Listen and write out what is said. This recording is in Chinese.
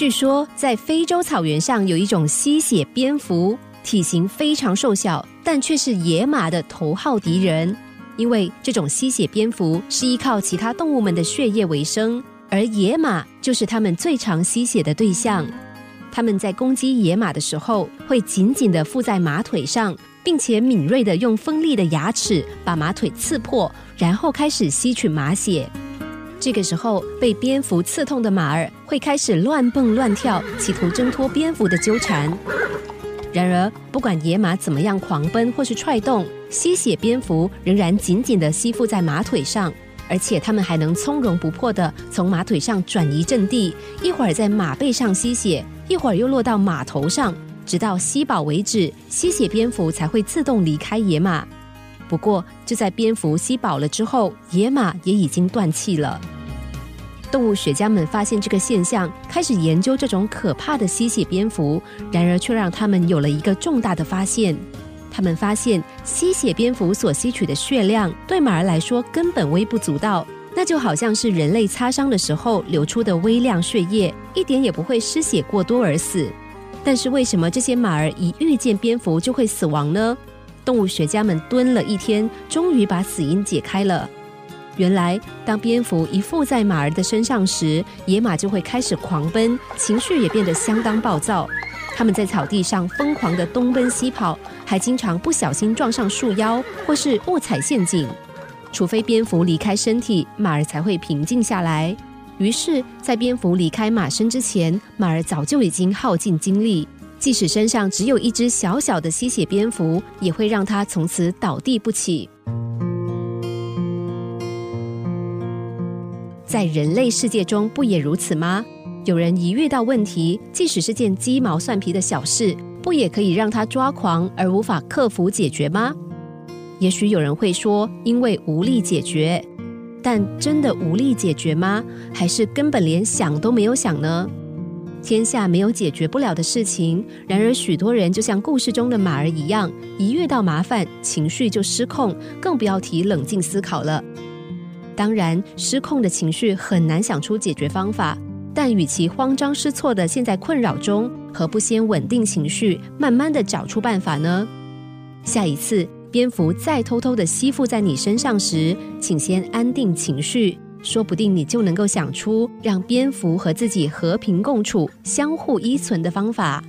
据说在非洲草原上有一种吸血蝙蝠，体型非常瘦小，但却是野马的头号敌人。因为这种吸血蝙蝠是依靠其他动物们的血液为生，而野马就是它们最常吸血的对象。它们在攻击野马的时候，会紧紧地附在马腿上，并且敏锐地用锋利的牙齿把马腿刺破，然后开始吸取马血。这个时候，被蝙蝠刺痛的马儿会开始乱蹦乱跳，企图挣脱蝙蝠的纠缠。然而，不管野马怎么样狂奔或是踹动，吸血蝙蝠仍然紧紧地吸附在马腿上，而且它们还能从容不迫地从马腿上转移阵地，一会儿在马背上吸血，一会儿又落到马头上，直到吸饱为止，吸血蝙蝠才会自动离开野马。不过，就在蝙蝠吸饱了之后，野马也已经断气了。动物学家们发现这个现象，开始研究这种可怕的吸血蝙蝠，然而却让他们有了一个重大的发现。他们发现，吸血蝙蝠所吸取的血量对马儿来说根本微不足道，那就好像是人类擦伤的时候流出的微量血液，一点也不会失血过多而死。但是为什么这些马儿一遇见蝙蝠就会死亡呢？动物学家们蹲了一天，终于把死因解开了。原来，当蝙蝠一附在马儿的身上时，野马就会开始狂奔，情绪也变得相当暴躁。他们在草地上疯狂地东奔西跑，还经常不小心撞上树腰或是误踩陷阱。除非蝙蝠离开身体，马儿才会平静下来。于是，在蝙蝠离开马身之前，马儿早就已经耗尽精力。即使身上只有一只小小的吸血蝙蝠，也会让它从此倒地不起。在人类世界中，不也如此吗？有人一遇到问题，即使是件鸡毛蒜皮的小事，不也可以让他抓狂而无法克服解决吗？也许有人会说，因为无力解决，但真的无力解决吗？还是根本连想都没有想呢？天下没有解决不了的事情，然而许多人就像故事中的马儿一样，一遇到麻烦，情绪就失控，更不要提冷静思考了。当然，失控的情绪很难想出解决方法。但与其慌张失措的陷在困扰中，何不先稳定情绪，慢慢的找出办法呢？下一次蝙蝠再偷偷的吸附在你身上时，请先安定情绪，说不定你就能够想出让蝙蝠和自己和平共处、相互依存的方法。